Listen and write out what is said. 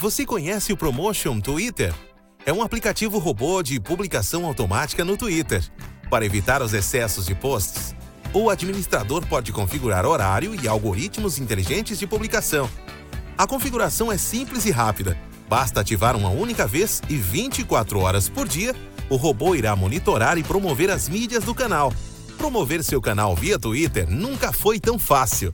Você conhece o Promotion Twitter? É um aplicativo robô de publicação automática no Twitter. Para evitar os excessos de posts, o administrador pode configurar horário e algoritmos inteligentes de publicação. A configuração é simples e rápida. Basta ativar uma única vez e 24 horas por dia, o robô irá monitorar e promover as mídias do canal. Promover seu canal via Twitter nunca foi tão fácil.